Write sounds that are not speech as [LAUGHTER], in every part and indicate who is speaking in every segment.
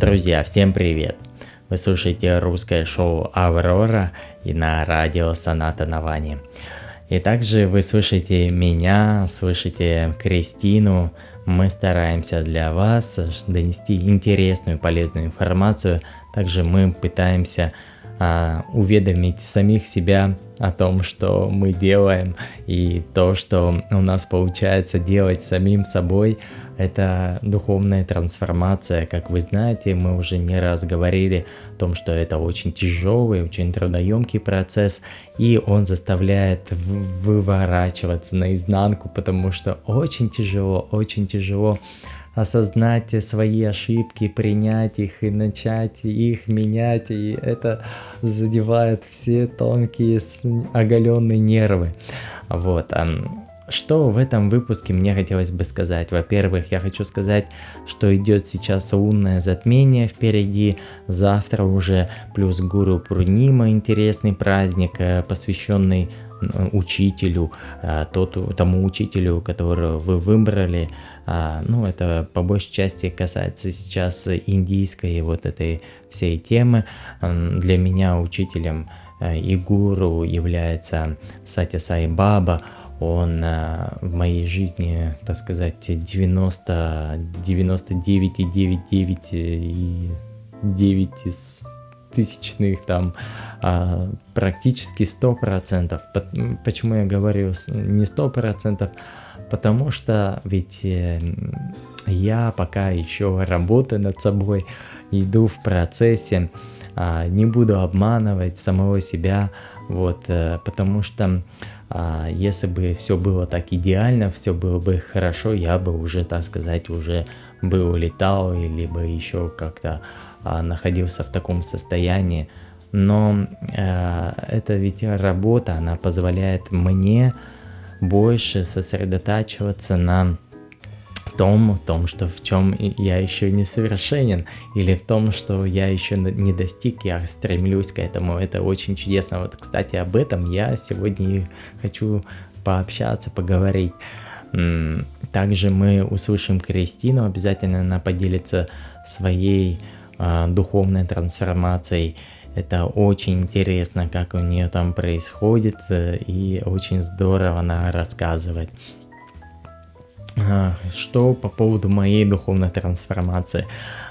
Speaker 1: Друзья, всем привет! Вы слушаете русское шоу «Аврора» и на радио «Соната Навани». И также вы слышите меня, слышите Кристину. Мы стараемся для вас донести интересную, полезную информацию. Также мы пытаемся а, уведомить самих себя о том, что мы делаем, и то, что у нас получается делать самим собой, это духовная трансформация. Как вы знаете, мы уже не раз говорили о том, что это очень тяжелый, очень трудоемкий процесс, и он заставляет выворачиваться наизнанку, потому что очень тяжело, очень тяжело осознать свои ошибки, принять их и начать их менять, и это задевает все тонкие оголенные нервы. Вот. Что в этом выпуске мне хотелось бы сказать? Во-первых, я хочу сказать, что идет сейчас лунное затмение впереди, завтра уже плюс Гуру Пурнима, интересный праздник, э, посвященный учителю, а, тот, тому учителю, которого вы выбрали. А, ну, это по большей части касается сейчас индийской вот этой всей темы. Для меня учителем э, и гуру является Сати Сай Баба. Он э, в моей жизни, так сказать, 90, 99,99 и 9 из тысячных там а, практически сто процентов. Почему я говорю не сто процентов? Потому что ведь э, я пока еще работаю над собой, иду в процессе, а, не буду обманывать самого себя, вот, э, потому что а, если бы все было так идеально, все было бы хорошо, я бы уже, так сказать, уже бы улетал, либо еще как-то а, находился в таком состоянии. Но э, это ведь работа, она позволяет мне больше сосредотачиваться на том, том, что в чем я еще не совершенен, или в том, что я еще не достиг, я стремлюсь к этому. Это очень чудесно. Вот, кстати, об этом я сегодня хочу пообщаться, поговорить. Также мы услышим Кристину, обязательно она поделится своей а, духовной трансформацией. Это очень интересно, как у нее там происходит, э, и очень здорово она рассказывает. А, что по поводу моей духовной трансформации?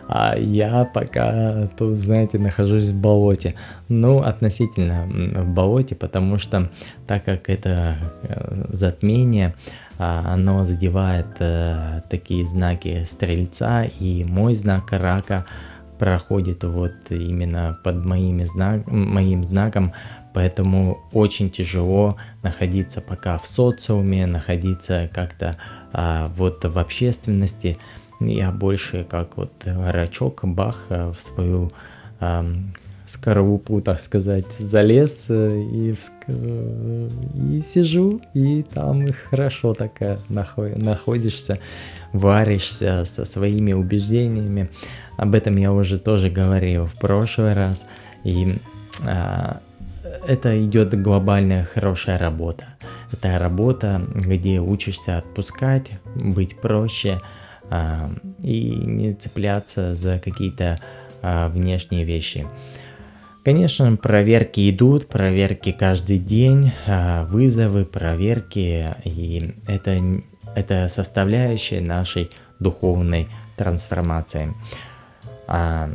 Speaker 1: А я пока тут, знаете, нахожусь в болоте. Ну, относительно в болоте, потому что так как это э, затмение, оно задевает э, такие знаки стрельца и мой знак рака проходит вот именно под моими знак, моим знаком, поэтому очень тяжело находиться пока в социуме, находиться как-то а, вот в общественности. Я больше как вот рачок, бах в свою а, скорлупу, так сказать, залез э, и, и сижу, и там хорошо так находишься, варишься со своими убеждениями. Об этом я уже тоже говорил в прошлый раз. И а, это идет глобальная хорошая работа. Это работа, где учишься отпускать, быть проще а, и не цепляться за какие-то а, внешние вещи. Конечно, проверки идут, проверки каждый день, а, вызовы, проверки, и это, это составляющая нашей духовной трансформации а,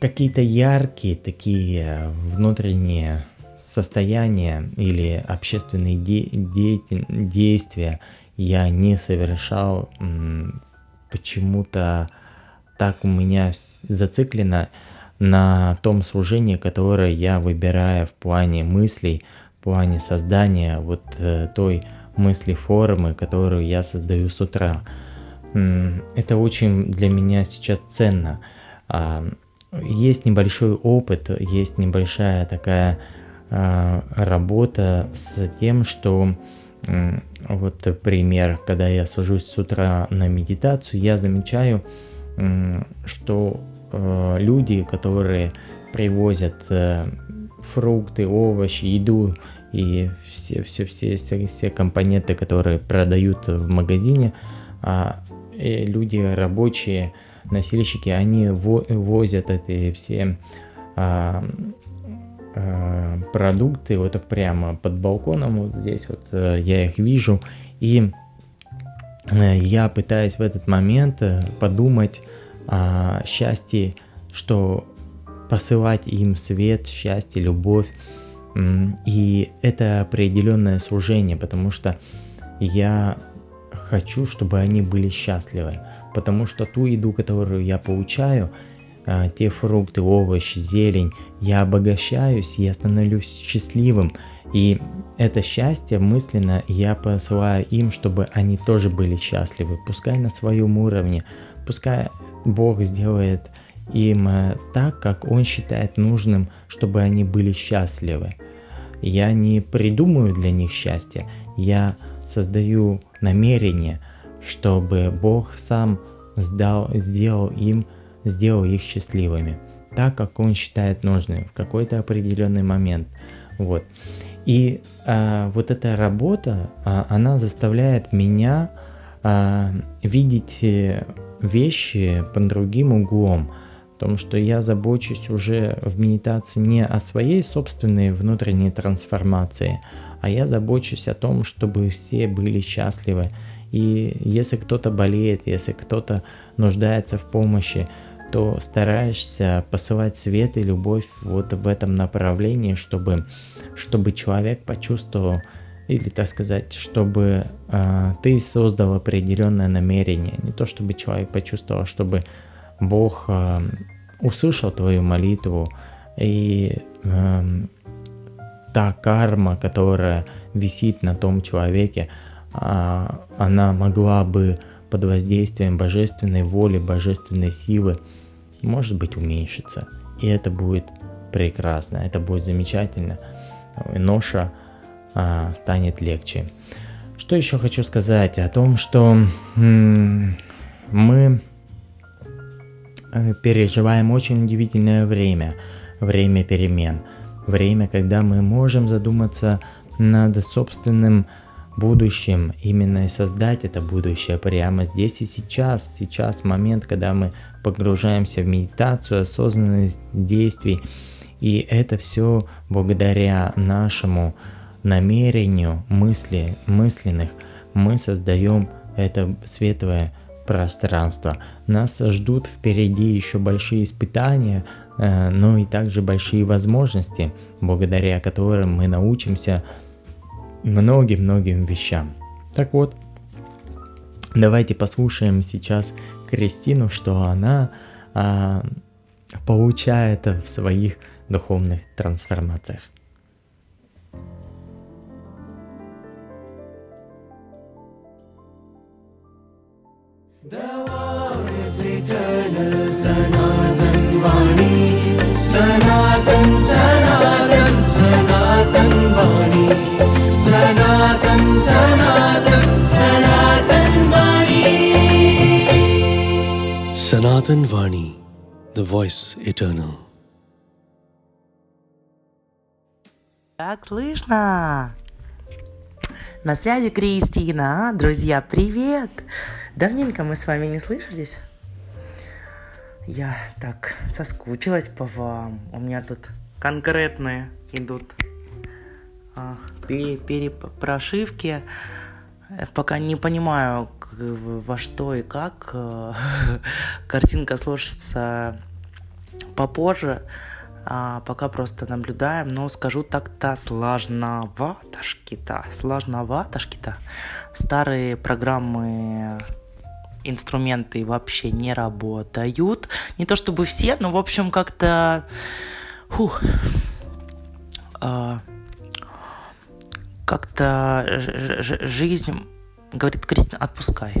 Speaker 1: какие-то яркие такие внутренние состояния или общественные де- де- действия я не совершал почему-то так у меня зациклено на том служении, которое я выбираю в плане мыслей, в плане создания вот э, той мысли формы, которую я создаю с утра. Это очень для меня сейчас ценно. А, есть небольшой опыт, есть небольшая такая а, работа с тем, что вот пример, когда я сажусь с утра на медитацию, я замечаю, что а, люди, которые привозят э, фрукты, овощи, еду и все, все, все, все, все компоненты, которые продают в магазине, и люди рабочие носильщики, они возят эти все а, а, продукты вот так прямо под балконом, вот здесь вот э, я их вижу, и э, я пытаюсь в этот момент э, подумать о счастье, что посылать им свет, счастье, любовь, и это определенное служение, потому что я хочу, чтобы они были счастливы, потому что ту еду, которую я получаю, а, те фрукты, овощи, зелень, я обогащаюсь, я становлюсь счастливым. И это счастье мысленно я посылаю им, чтобы они тоже были счастливы. Пускай на своем уровне, пускай Бог сделает им э, так, как Он считает нужным, чтобы они были счастливы. Я не придумаю для них счастье, я создаю намерение, чтобы Бог сам сдал, сделал им, сделал их счастливыми, так как Он считает нужным в какой-то определенный момент. Вот. И а, вот эта работа, а, она заставляет меня а, видеть э, вещи под другим углом, том, что я забочусь уже в медитации не о своей собственной внутренней трансформации, а я забочусь о том, чтобы все были счастливы. И если кто-то болеет, если кто-то нуждается в помощи, то стараешься посылать свет и любовь вот в этом направлении, чтобы, чтобы человек почувствовал, или так сказать, чтобы э, ты создал определенное намерение. Не то чтобы человек почувствовал, чтобы Бог э, услышал твою молитву, и э, та карма, которая висит на том человеке, э, она могла бы под воздействием божественной воли, божественной силы, может быть, уменьшиться. И это будет прекрасно, это будет замечательно. И ноша а, станет легче. Что еще хочу сказать о том, что мы Э, переживаем очень удивительное время, время перемен, время, когда мы можем задуматься над собственным будущим, именно и создать это будущее прямо здесь и сейчас. Сейчас момент, когда мы погружаемся в медитацию, осознанность действий, и это все благодаря нашему намерению мысли, мысленных, мы создаем это светлое пространство. Нас ждут впереди еще большие испытания, э, но и также большие возможности, благодаря которым мы научимся многим-многим вещам. Так вот, давайте послушаем сейчас Кристину, что она а, получает в своих духовных трансформациях.
Speaker 2: Sanatan Vani, the voice eternal.
Speaker 3: Как слышно? На связи Кристина. Друзья, привет! Давненько мы с вами не слышались. Я так соскучилась по вам. У меня тут конкретные идут а, перепрошивки. Пока не понимаю, во что и как. [LAUGHS] Картинка сложится попозже. А пока просто наблюдаем, но скажу так-то сложноватошки-то, сложноватошки-то. Старые программы инструменты вообще не работают. Не то чтобы все, но в общем как-то... Фух. А, как-то жизнь, говорит Кристина, отпускай.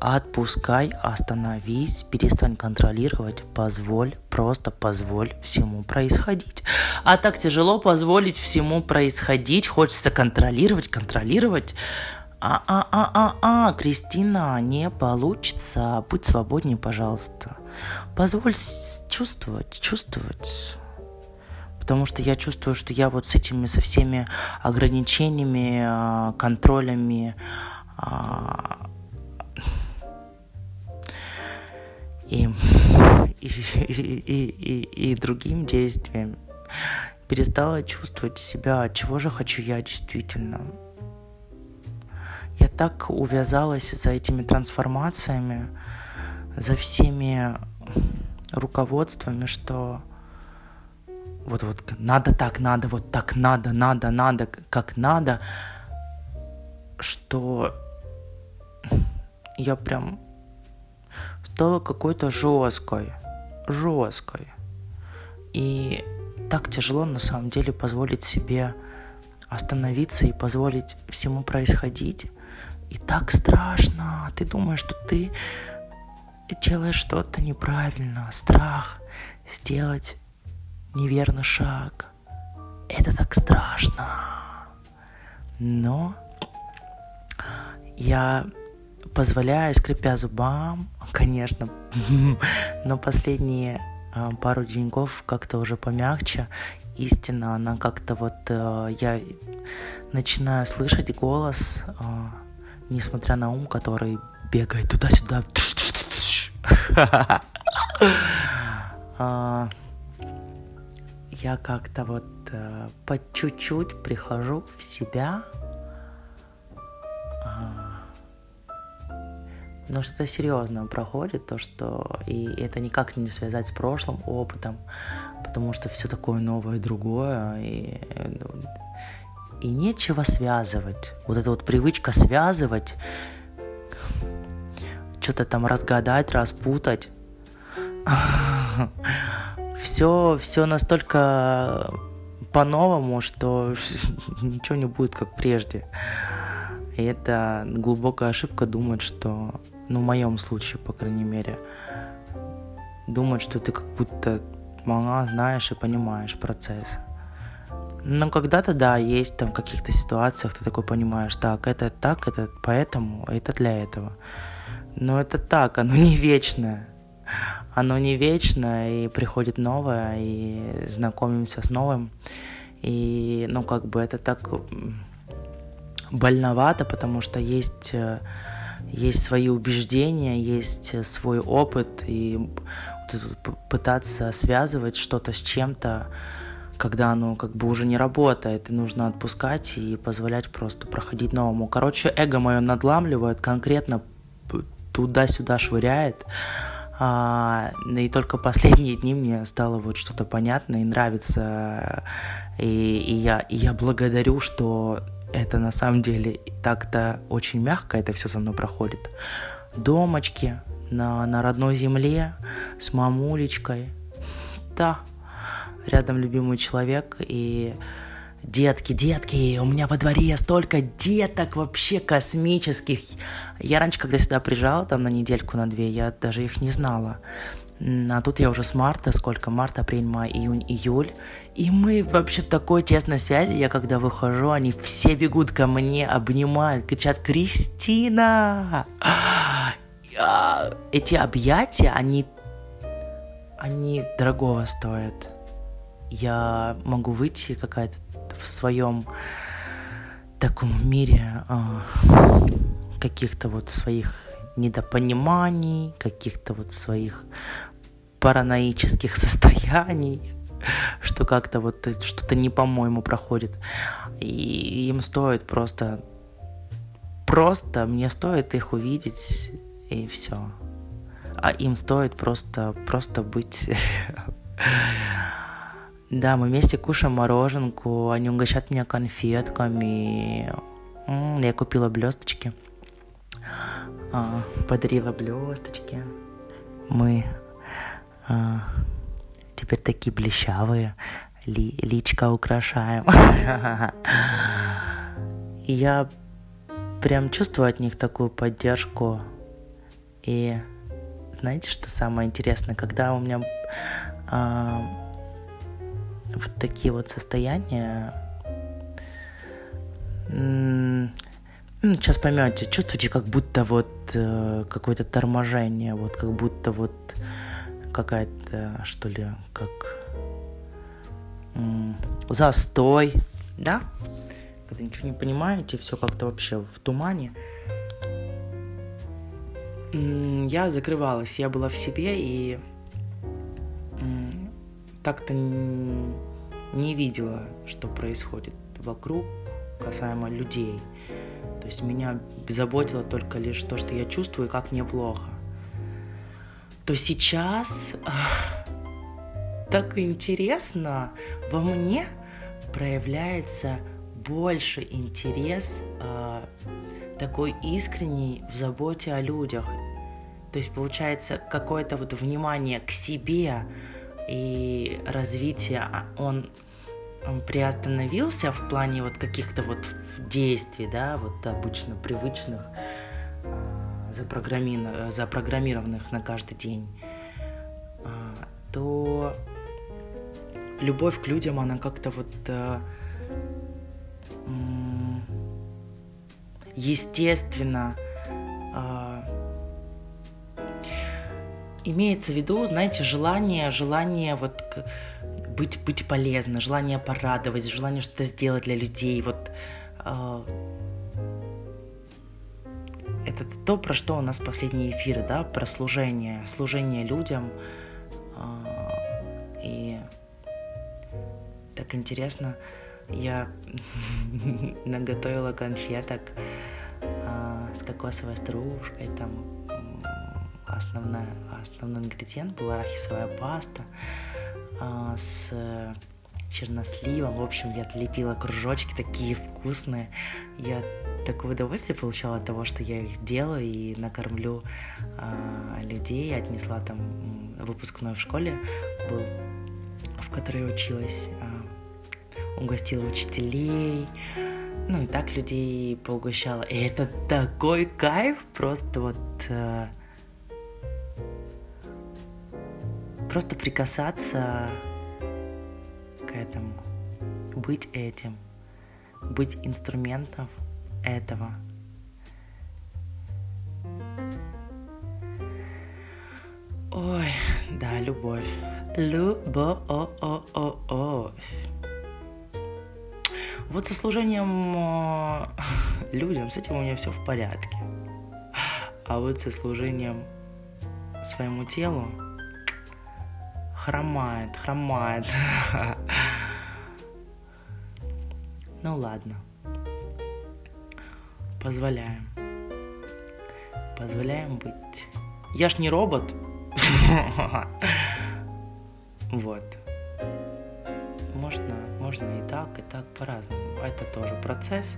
Speaker 3: Отпускай, остановись, перестань контролировать, позволь, просто позволь всему происходить. А так тяжело позволить всему происходить, хочется контролировать, контролировать. А-а-а-а-а, Кристина, не получится. Будь свободнее, пожалуйста. Позволь чувствовать, чувствовать. Потому что я чувствую, что я вот с этими, со всеми ограничениями, а, контролями, а, и, и, и, и, и другим действиям перестала чувствовать себя, чего же хочу я действительно. Я так увязалась за этими трансформациями, за всеми руководствами, что вот вот надо так, надо, вот так надо, надо, надо, как надо, что я прям стала какой-то жесткой, жесткой. И так тяжело на самом деле позволить себе остановиться и позволить всему происходить. И так страшно. Ты думаешь, что ты делаешь что-то неправильно. Страх сделать неверный шаг. Это так страшно. Но я позволяю, скрипя зубам, [LAUGHS] конечно, [LAUGHS] но последние а, пару деньков как-то уже помягче. Истина, она как-то вот... Э, я начинаю слышать голос, э, несмотря на ум, который бегает туда-сюда. [LAUGHS] А, я как-то вот э, по чуть-чуть прихожу в себя, но что-то серьезное проходит, то что и это никак не связать с прошлым опытом, потому что все такое новое, другое, и, и нечего связывать. Вот эта вот привычка связывать, что-то там разгадать, распутать, [LAUGHS] все, все настолько по-новому, что [LAUGHS] ничего не будет как прежде. И это глубокая ошибка думать, что ну, в моем случае, по крайней мере, думать, что ты как будто мало знаешь и понимаешь процесс. Но когда-то, да, есть там в каких-то ситуациях, ты такой понимаешь, так, это так, это поэтому, это для этого. Но это так, оно не вечное. Оно не вечное, и приходит новое, и знакомимся с новым. И, ну, как бы это так больновато, потому что есть э, есть свои убеждения, есть э, свой опыт, и пытаться связывать что-то с чем-то, когда оно как бы уже не работает, и нужно отпускать и позволять просто проходить новому. Короче, эго мое надламливает, конкретно туда-сюда швыряет, а, и только последние дни мне стало вот что-то понятно и нравится, и, и, я, и я благодарю, что это на самом деле так-то очень мягко это все со мной проходит. Домочки на, на родной земле с мамулечкой. Да, рядом любимый человек и детки, детки, у меня во дворе столько деток вообще космических. Я раньше, когда сюда приезжала, там на недельку, на две, я даже их не знала. А тут я уже с марта, сколько? Март, апрель, май, июнь, июль. И мы вообще в такой тесной связи. Я когда выхожу, они все бегут ко мне, обнимают, кричат «Кристина!» Эти объятия, они, они дорогого стоят. Я могу выйти какая-то в своем таком мире а, каких-то вот своих недопониманий, каких-то вот своих параноических [LAUGHS] состояний, что как-то вот что-то не по-моему проходит. И им стоит просто, просто мне стоит их увидеть и все. А им стоит просто, просто быть. [LAUGHS] Да, мы вместе кушаем мороженку, они угощают меня конфетками. Я купила блесточки, а, подарила блесточки. Мы а, теперь такие блещавые, ли, личка украшаем. [LAUGHS] Я прям чувствую от них такую поддержку. И знаете, что самое интересное, когда у меня а, вот такие вот состояния, сейчас поймете, чувствуете, как будто вот э, какое-то торможение, вот как будто вот какая-то, что ли, как застой, да? Когда ничего не понимаете, все как-то вообще в тумане. я закрывалась, я была в себе и так-то не видела, что происходит вокруг касаемо людей. То есть меня заботило только лишь то, что я чувствую, как мне плохо. То сейчас так интересно во мне проявляется больше интерес э, такой искренний в заботе о людях. То есть получается какое-то вот внимание к себе и развитие, а он, приостановился в плане вот каких-то вот действий, да, вот обычно привычных, э, запрограммированных, на каждый день, э, то любовь к людям, она как-то вот естественно имеется в виду, знаете, желание, желание вот быть, быть полезно, желание порадовать, желание что-то сделать для людей, вот э, это то, про что у нас последние эфиры, да, про служение, служение людям, э, и так интересно, я [LAUGHS] наготовила конфеток а, с кокосовой стружкой, там основной, основной ингредиент был арахисовая паста а, с черносливом. В общем, я отлепила кружочки такие вкусные. Я такое удовольствие получала от того, что я их делаю и накормлю а, людей. Отнесла там выпускной в школе был, в которой я училась. А, угостила учителей, ну и так людей поугощала. И это такой кайф, просто вот... Э, просто прикасаться к этому, быть этим, быть инструментом этого. Ой, да, любовь. Любовь. Вот со служением э, людям, с этим у меня все в порядке. А вот со служением своему телу хромает, хромает. [LAUGHS] Ну ладно. Позволяем. Позволяем быть. Я ж не робот. [LAUGHS] Вот можно, можно и так, и так по-разному. Это тоже процесс.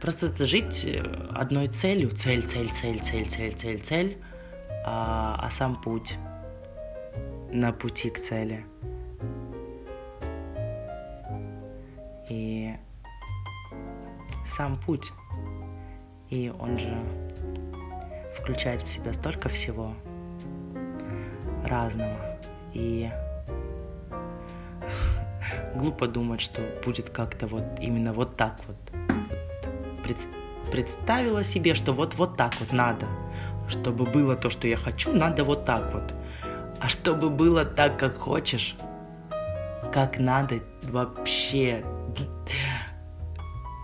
Speaker 3: Просто жить э, одной целью, цель, цель, цель, цель, цель, цель, цель, а, а сам путь на пути к цели. И сам путь, и он же включает в себя столько всего разного. И [LAUGHS] глупо думать, что будет как-то вот именно вот так вот. Пред, представила себе, что вот вот так вот надо. Чтобы было то, что я хочу, надо вот так вот. А чтобы было так, как хочешь, как надо, вообще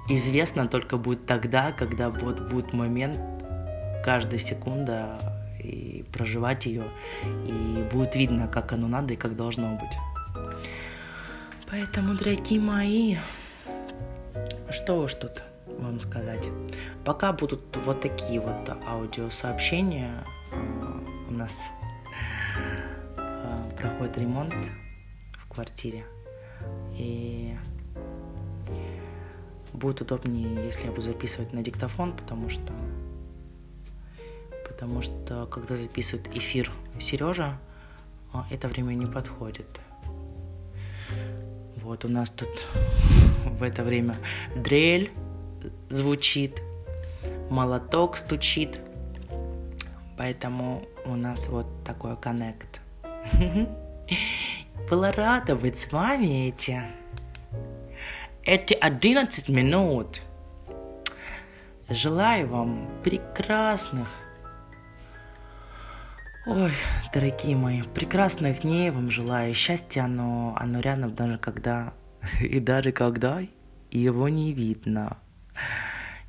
Speaker 3: известно только будет тогда, когда вот будет момент, каждая секунда, и проживать ее, и будет видно, как оно надо и как должно быть. Поэтому, дорогие мои, что уж тут вам сказать. Пока будут вот такие вот аудиосообщения, а, у нас проходит ремонт в квартире. И будет удобнее, если я буду записывать на диктофон, потому что потому что когда записывает эфир Сережа, а, это время не подходит. Вот у нас тут [LAUGHS] в это время дрель звучит, молоток стучит, поэтому у нас вот такой коннект. [LAUGHS] Была рада быть с вами эти, эти 11 минут. Желаю вам прекрасных Ой, дорогие мои, прекрасных дней вам желаю. Счастья, оно, оно рядом даже когда... [LAUGHS] И даже когда его не видно.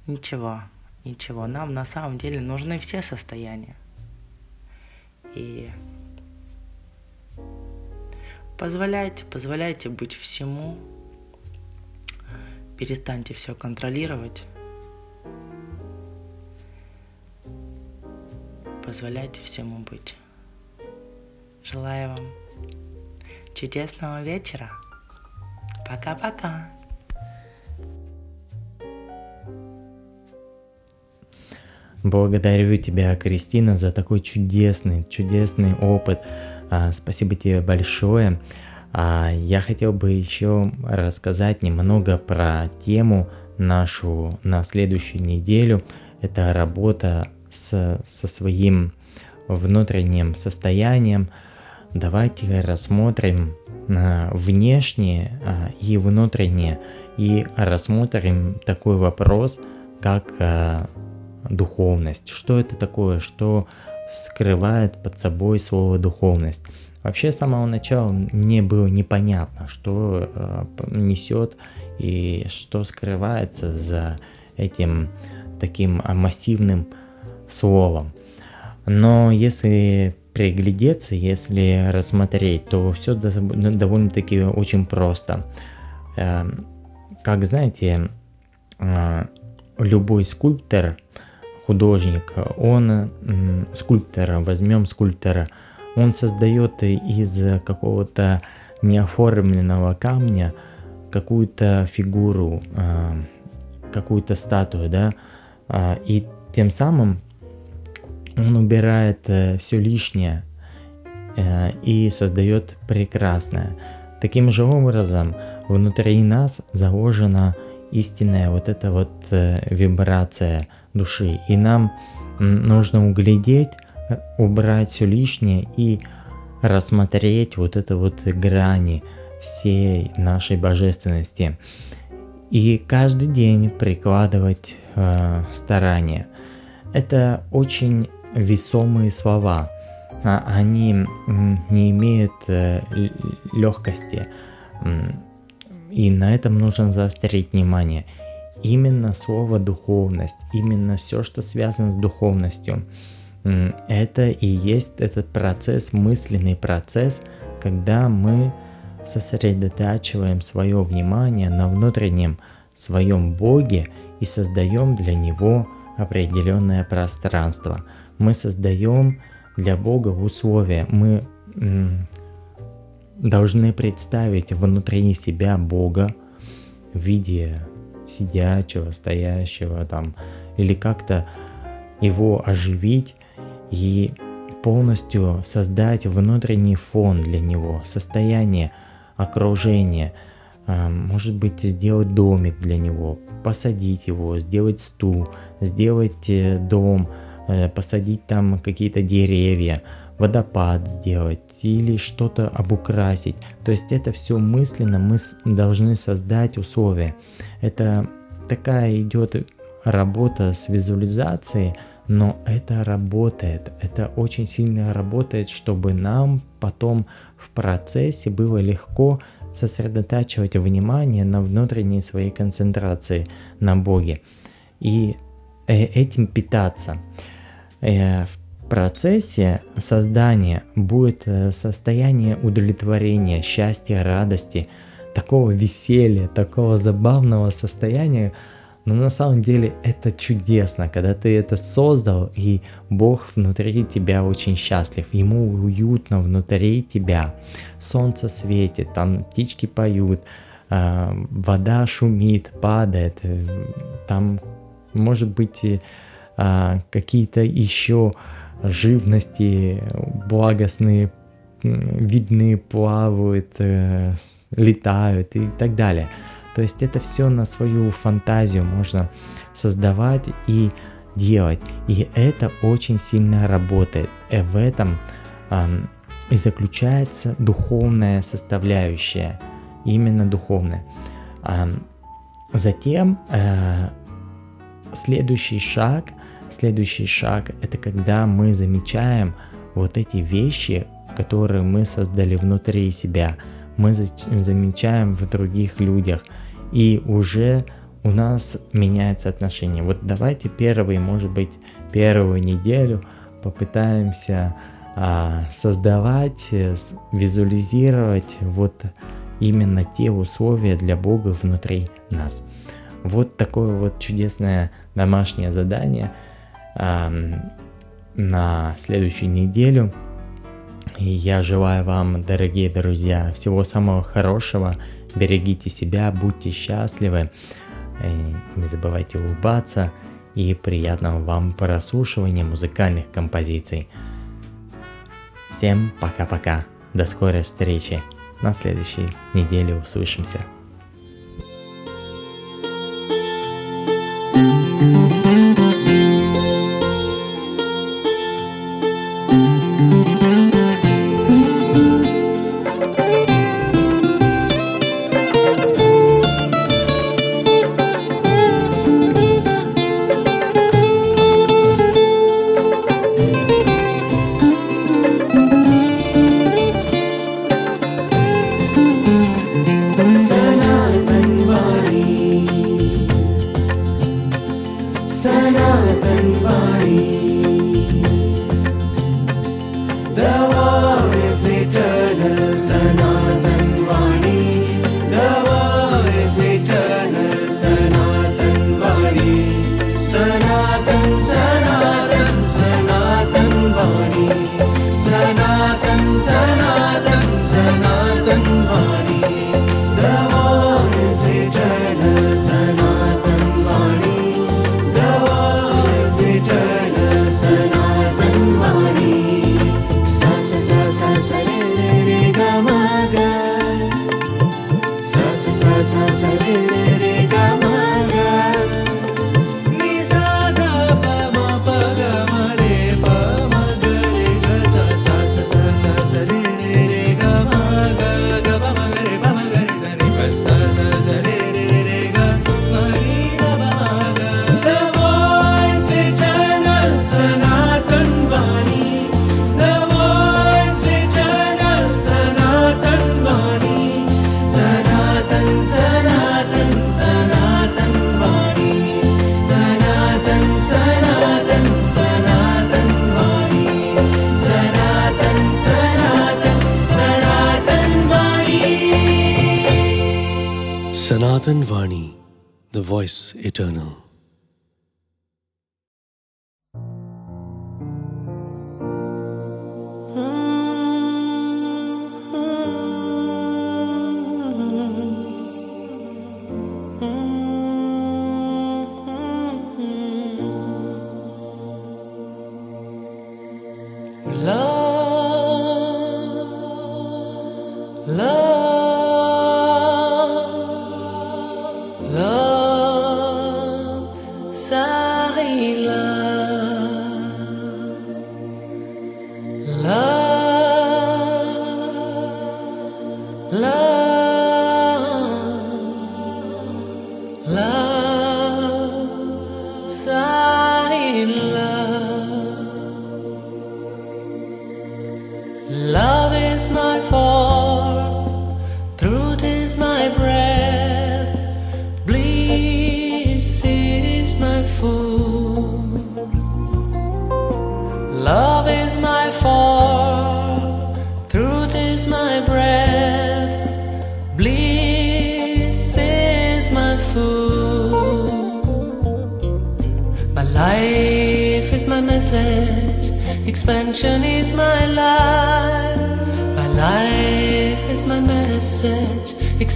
Speaker 3: Ничего, ничего. Нам на самом деле нужны все состояния. И позволяйте, позволяйте быть всему. Перестаньте все контролировать. Позволяйте всему быть. Желаю вам чудесного вечера. Пока-пока.
Speaker 1: Благодарю тебя, Кристина, за такой чудесный, чудесный опыт. А, спасибо тебе большое. А, я хотел бы еще рассказать немного про тему нашу на следующую неделю. Это работа с, со своим внутренним состоянием. Давайте рассмотрим а, внешнее и внутреннее и рассмотрим такой вопрос, как духовность. Что это такое? Что скрывает под собой слово духовность? Вообще с самого начала мне было непонятно, что э, несет и что скрывается за этим таким массивным словом. Но если приглядеться, если рассмотреть, то все довольно-таки очень просто. Э, как знаете, э, любой скульптор художник, он скульптора, возьмем скульптора, он создает из какого-то неоформленного камня какую-то фигуру, а, какую-то статую, да, а, и тем самым он убирает э, все лишнее э, и создает прекрасное. Таким же образом внутри нас заложена истинная вот эта вот э, вибрация души. И нам нужно углядеть, э, убрать все лишнее и рассмотреть вот это вот грани всей нашей божественности. И каждый день прикладывать э, старания. Это очень весомые слова. А, они не имеют э, легкости. И на этом нужно заострить внимание. Именно слово духовность, именно все, что связано с духовностью, это и есть этот процесс, мысленный процесс, когда мы сосредотачиваем свое внимание на внутреннем своем Боге и создаем для Него определенное пространство. Мы создаем для Бога условия. Мы должны представить внутри себя Бога в виде сидячего, стоящего там, или как-то его оживить и полностью создать внутренний фон для него, состояние, окружение, а, может быть, сделать домик для него, посадить его, сделать стул, сделать э, дом, э, посадить там какие-то деревья, водопад сделать или что-то обукрасить. То есть это все мысленно мы должны создать условия. Это такая идет работа с визуализацией, но это работает, это очень сильно работает, чтобы нам потом в процессе было легко сосредотачивать внимание на внутренней своей концентрации на Боге и э, этим питаться. Э, в процессе создания будет э, состояние удовлетворения, счастья, радости, такого веселья, такого забавного состояния, но на самом деле это чудесно, когда ты это создал, и Бог внутри тебя очень счастлив, ему уютно внутри тебя. Солнце светит, там птички поют, э, вода шумит, падает, э, там может быть какие-то еще живности благостные видны, плавают, э, летают и так далее. То есть это все на свою фантазию можно создавать и делать. И это очень сильно работает. И в этом э, и заключается духовная составляющая. Именно духовная. Э, затем э, следующий шаг – Следующий шаг – это когда мы замечаем вот эти вещи, которые мы создали внутри себя, мы замечаем в других людях, и уже у нас меняется отношение. Вот давайте первый, может быть, первую неделю попытаемся а, создавать, э, визуализировать вот именно те условия для Бога внутри нас. Вот такое вот чудесное домашнее задание а, на следующую неделю. И я желаю вам, дорогие друзья, всего самого хорошего. Берегите себя, будьте счастливы. Не забывайте улыбаться и приятного вам прослушивания музыкальных композиций. Всем пока-пока. До скорой встречи. На следующей неделе услышимся.
Speaker 4: Sanatan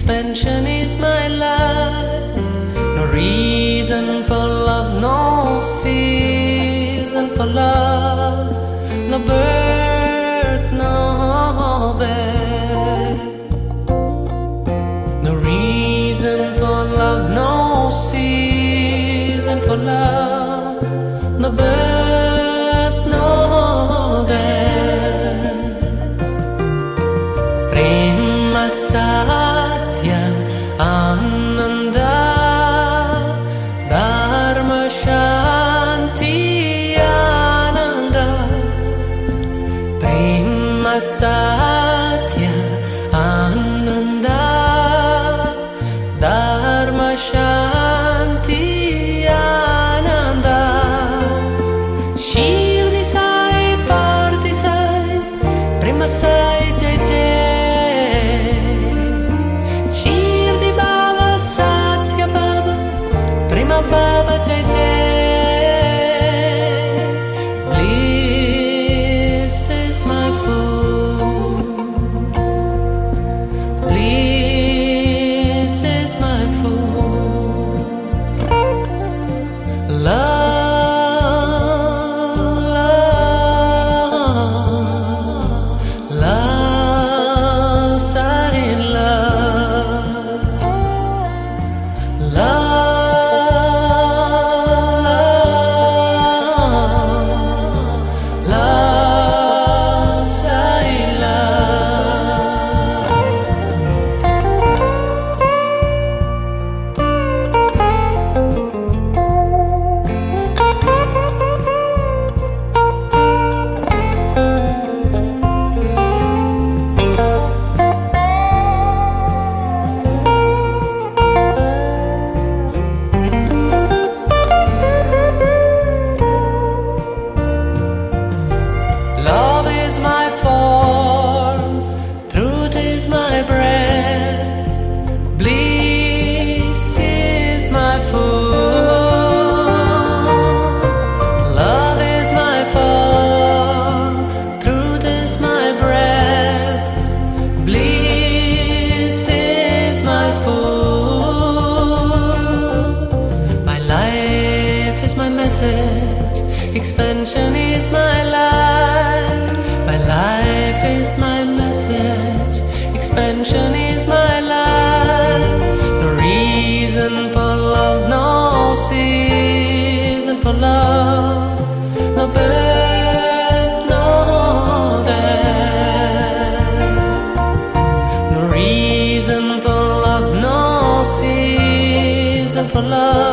Speaker 2: expansion is my life. No reason for love, no season for love, no birth, Oh. Love.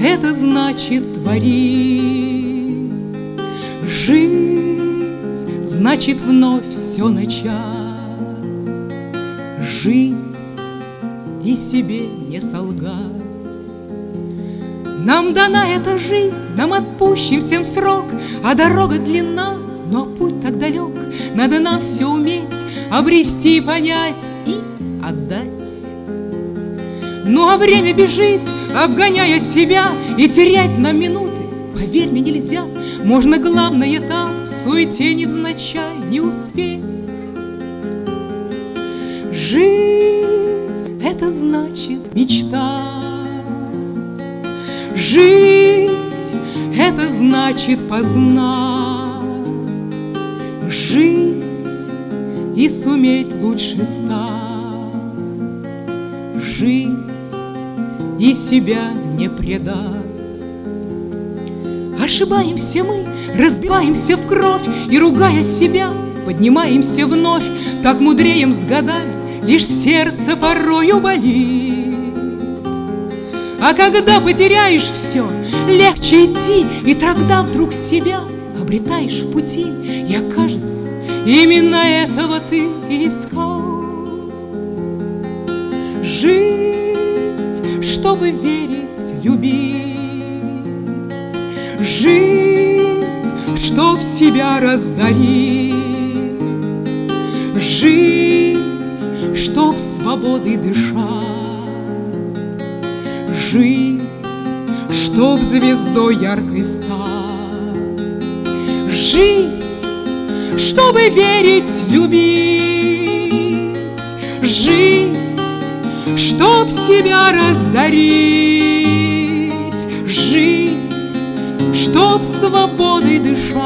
Speaker 5: Это значит творить. Жить — значит вновь все начать. Жить и себе не солгать. Нам дана эта жизнь, нам отпущен всем срок, А дорога длинна, но путь так далек. Надо нам все уметь, обрести, понять и отдать. Ну а время бежит, обгоняя себя, И терять нам минуты, поверь мне, нельзя. Можно главное там, в суете невзначай, не успеть. Жить — это значит мечтать. Жить — это значит познать. Жить и суметь лучше стать. Жить и себя не предать. Ошибаемся мы, разбиваемся в кровь И, ругая себя, поднимаемся вновь. Так мудреем с годами, лишь сердце порою болит. А когда потеряешь все, легче идти И тогда вдруг себя обретаешь в пути И окажется, именно этого ты искал. Жить, чтобы верить, любить Жить, чтоб себя раздарить Жить, чтоб свободой дышать Жить, чтоб звездой яркой стать Жить, чтобы верить, любить Жить, чтоб себя раздарить. Жить, чтоб свободой дышать.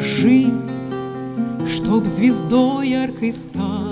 Speaker 5: Жить, чтоб звездой яркой стать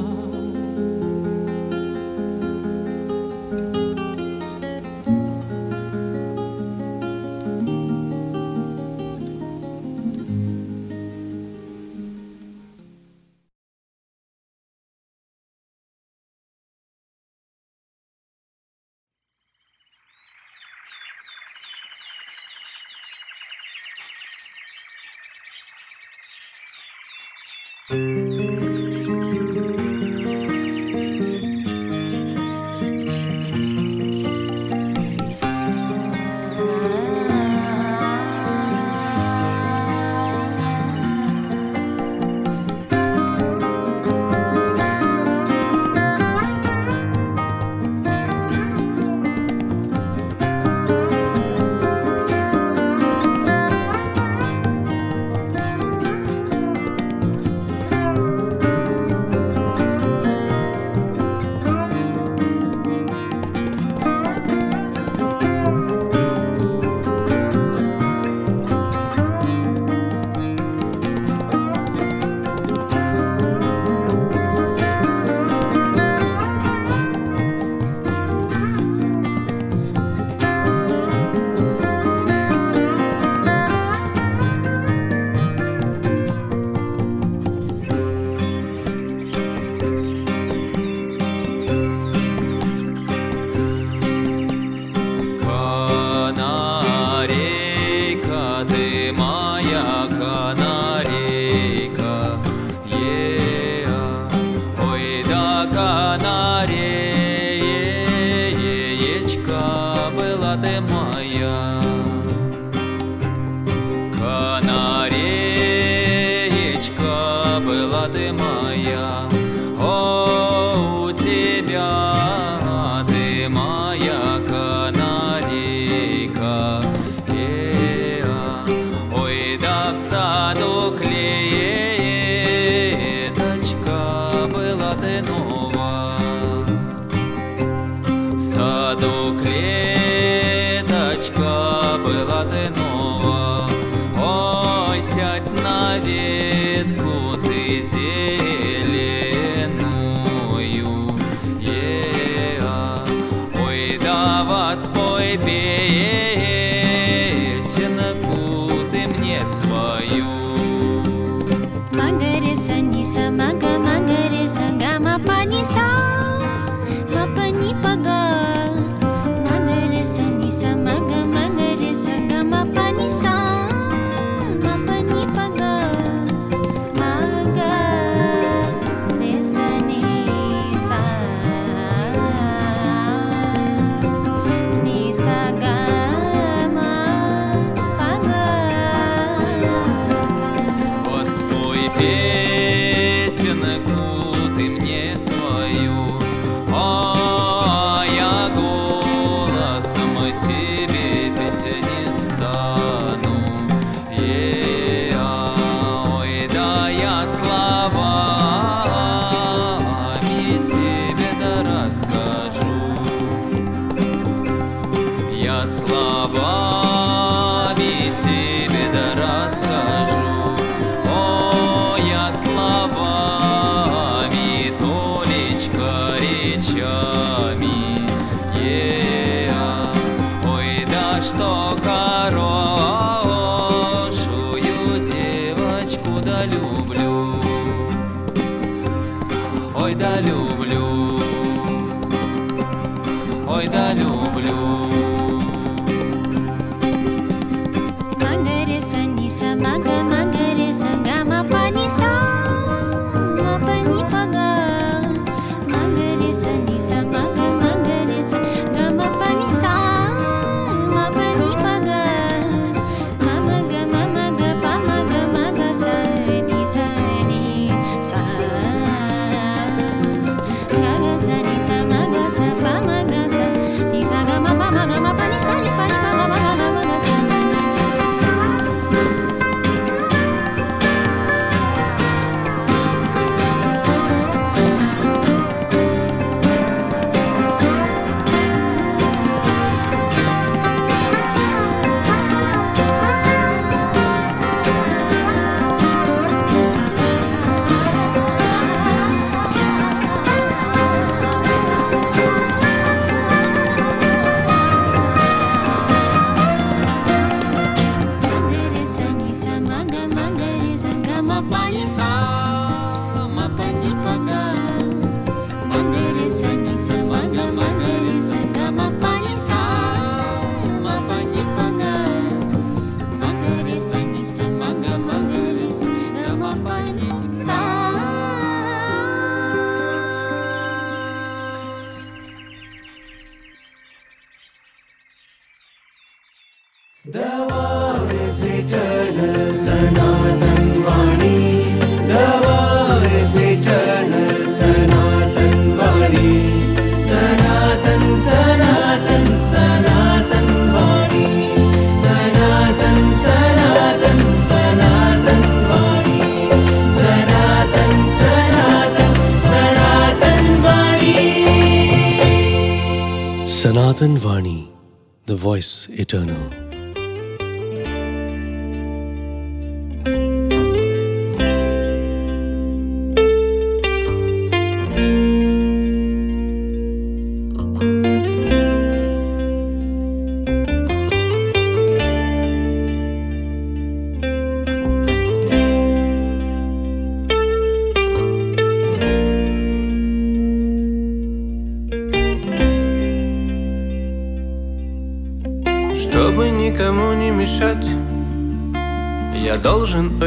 Speaker 2: voice eternal.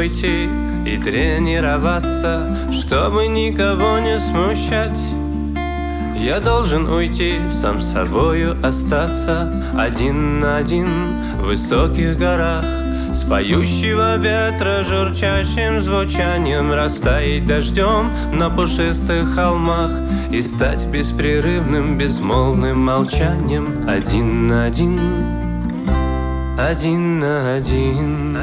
Speaker 6: Уйти и тренироваться, чтобы никого не смущать. Я должен уйти, сам собою остаться Один на один в высоких горах С поющего ветра журчащим звучанием Растаять дождем на пушистых холмах И стать беспрерывным безмолвным молчанием Один на один, один на один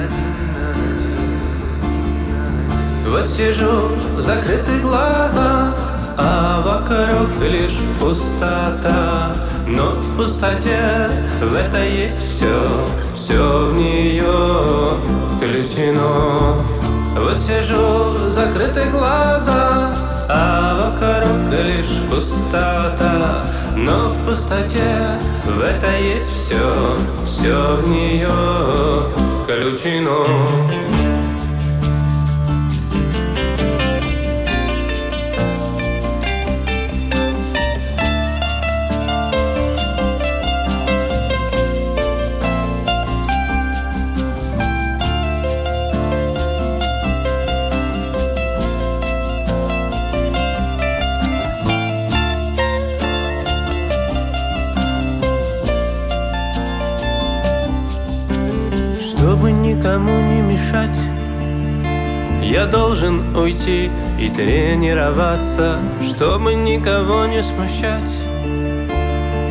Speaker 6: Вот сижу, закрыты глаза А вокруг лишь пустота. Но в пустоте в это есть все Все в нее включено Вот сижу, закрыты глаза А вокруг лишь пустота. Но в пустоте в это есть все Все в нее включено никому не мешать. Я должен уйти и тренироваться Чтобы никого не смущать.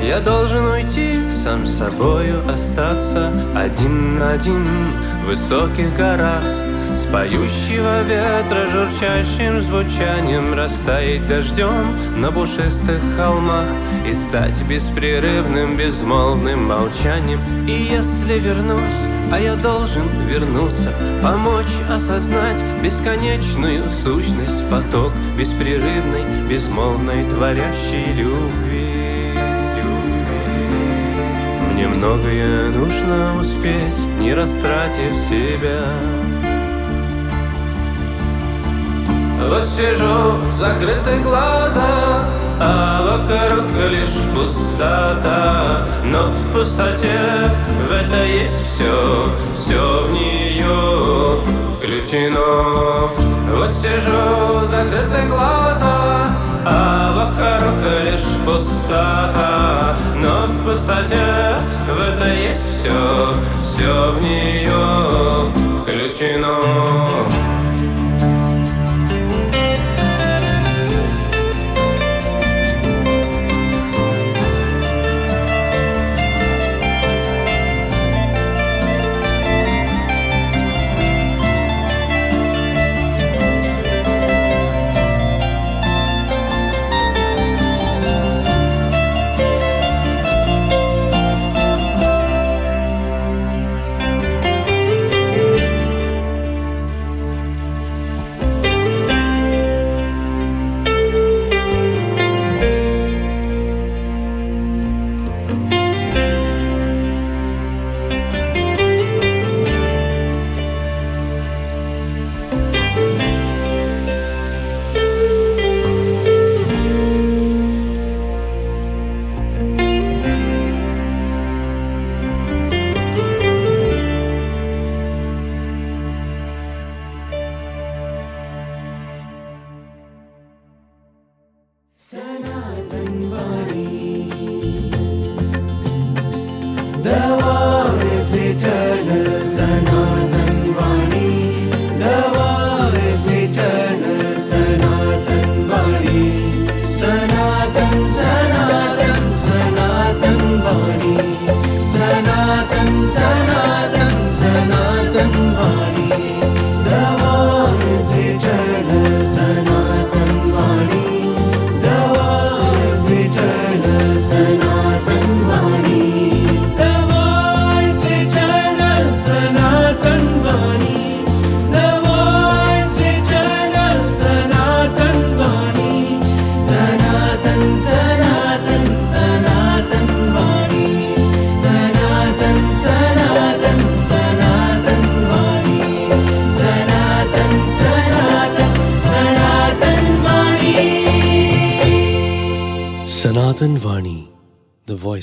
Speaker 6: Я должен уйти, сам с собою остаться Один на один в высоких горах поющего ветра журчащим звучанием Растаять дождем на пушистых холмах И стать беспрерывным безмолвным молчанием. И если вернусь, а я должен вернуться Помочь осознать бесконечную сущность Поток беспрерывной, безмолвной, творящей любви. Мне многое нужно успеть, не растратив себя Вот сижу, закрыты глаза, а вокруг лишь пустота Но в пустоте в это есть все, все в нее включено Вот сижу, закрыты глаза, а вокруг лишь пустота Но в пустоте в это есть все, все в нее включено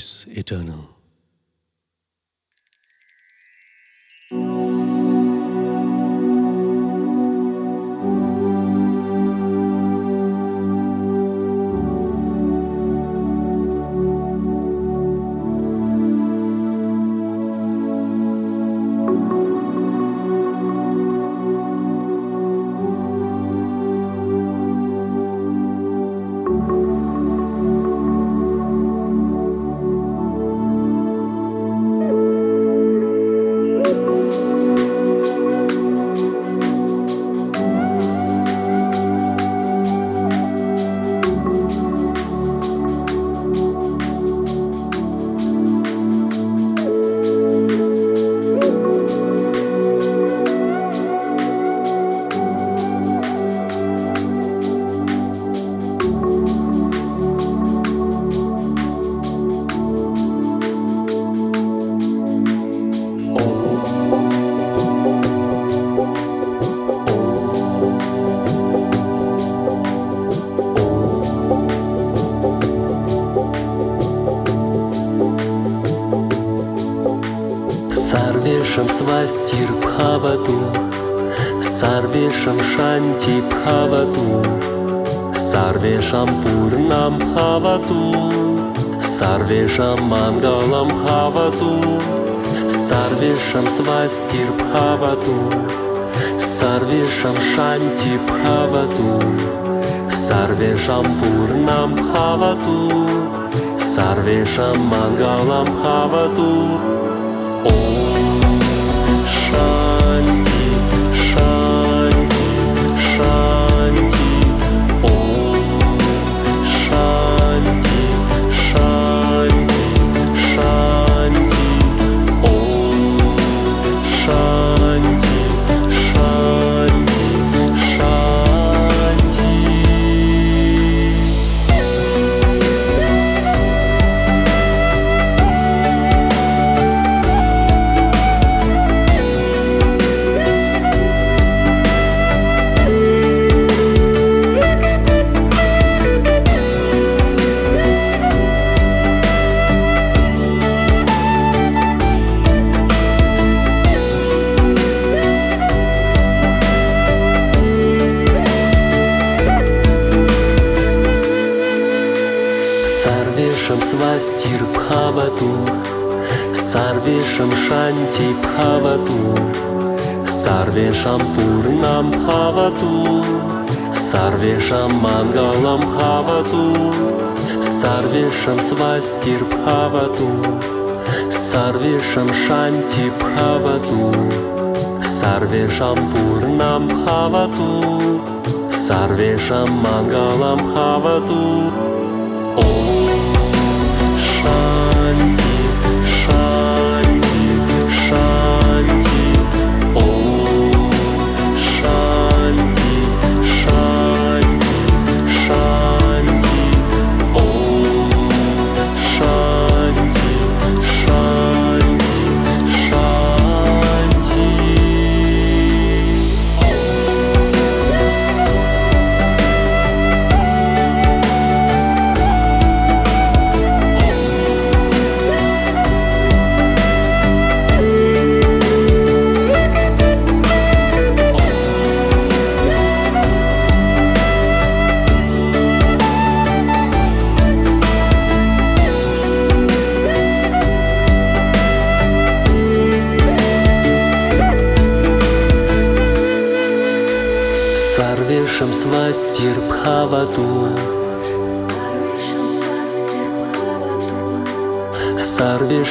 Speaker 2: rejoice eternal. Сарвешам свастир бхавату, Сарвешам шанти бхавату, Сарвешам пурнам бхавату, Сарвешам мангалам бхавату, Сарвешам свастир бхавату, Сарвешам шанти бхавату, Сарвешам пурнам бхавату, Сарвешам мангалам бхавату. Oh Svastir Bhavatu Sarvesham Shanti Bhavatu Sarvesham Purnam Bhavatu Sarvesham Mangalam Bhavatu Om Shanti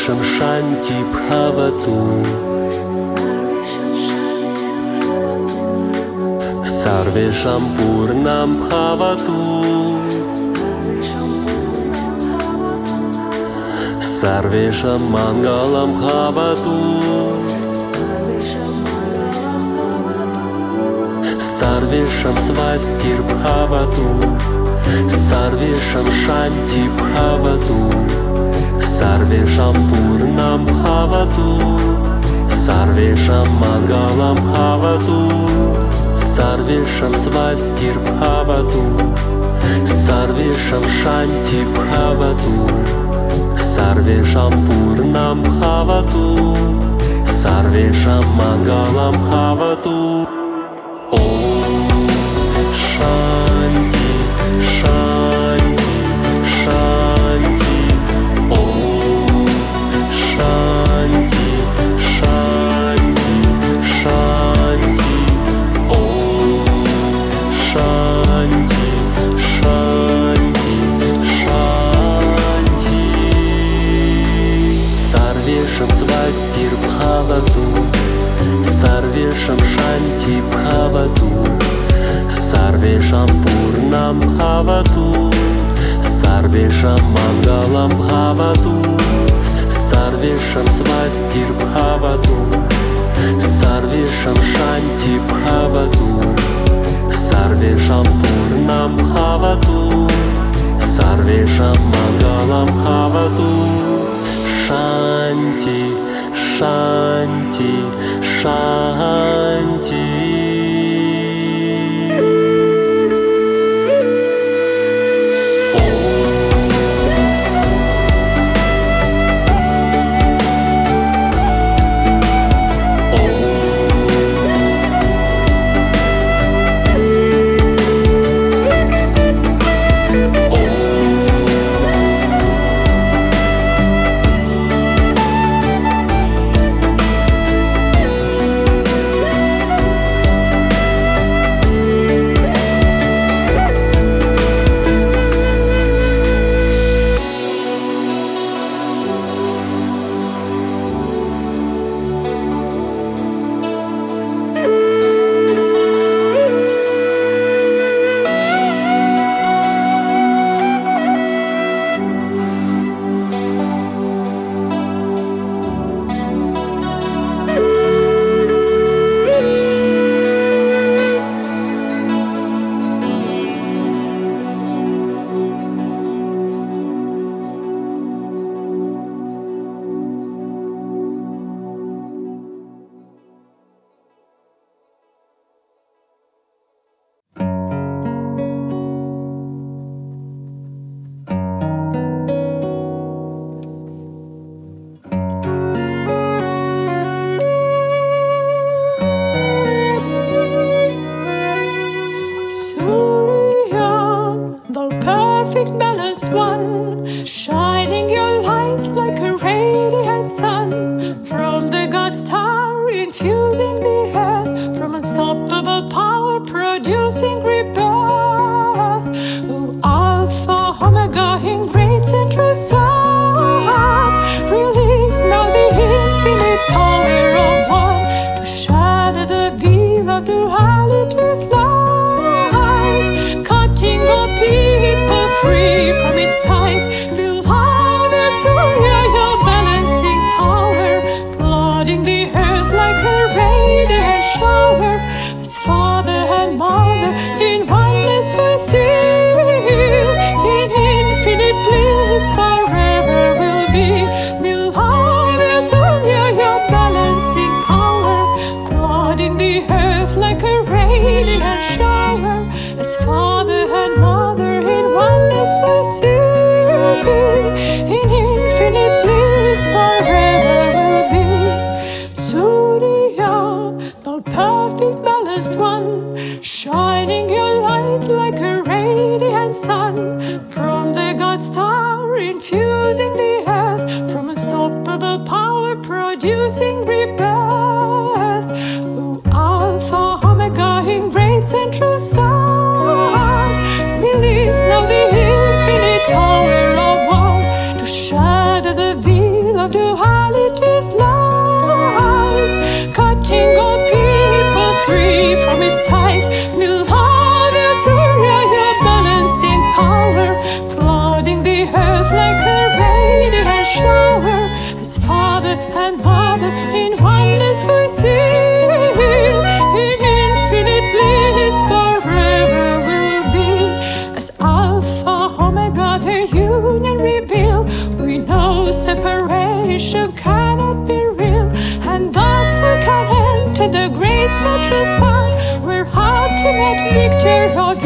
Speaker 2: Sarvesham Shanti Bhavatu Sarvesham Purnam Bhavatu Sarvesham Mangalam Bhavatu Sarvesham Svastir Bhavatu Sarvesham Shanti Bhavatu Sarvesham सर्वेषां पूर्णं भवतु सर्वेषां मङ्गलं भवतु सर्वेषां स्वस्तिर्भवतु सर्वेषां शान्ति भवतु सर्वेषां पूर्णं भवतु सर्वेषां मङ्गलं भवतु Shanti Bhavatu Sarvesham Purnam Bhavatu Sarvesham Mangalam Bhavatu Sarvesham Svastir Bhavatu Sarvesham Shanti Bhavatu Sarvesham Purnam Bhavatu Sarvesham Mangalam Bhavatu Shanti Shanti
Speaker 7: 山脊。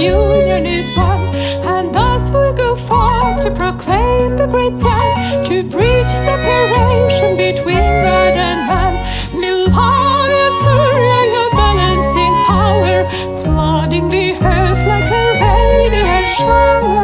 Speaker 7: union is one. And thus we go forth to proclaim the great plan, to breach separation between God and man. Beloved Surya, your balancing power, flooding the earth like a radiant shower.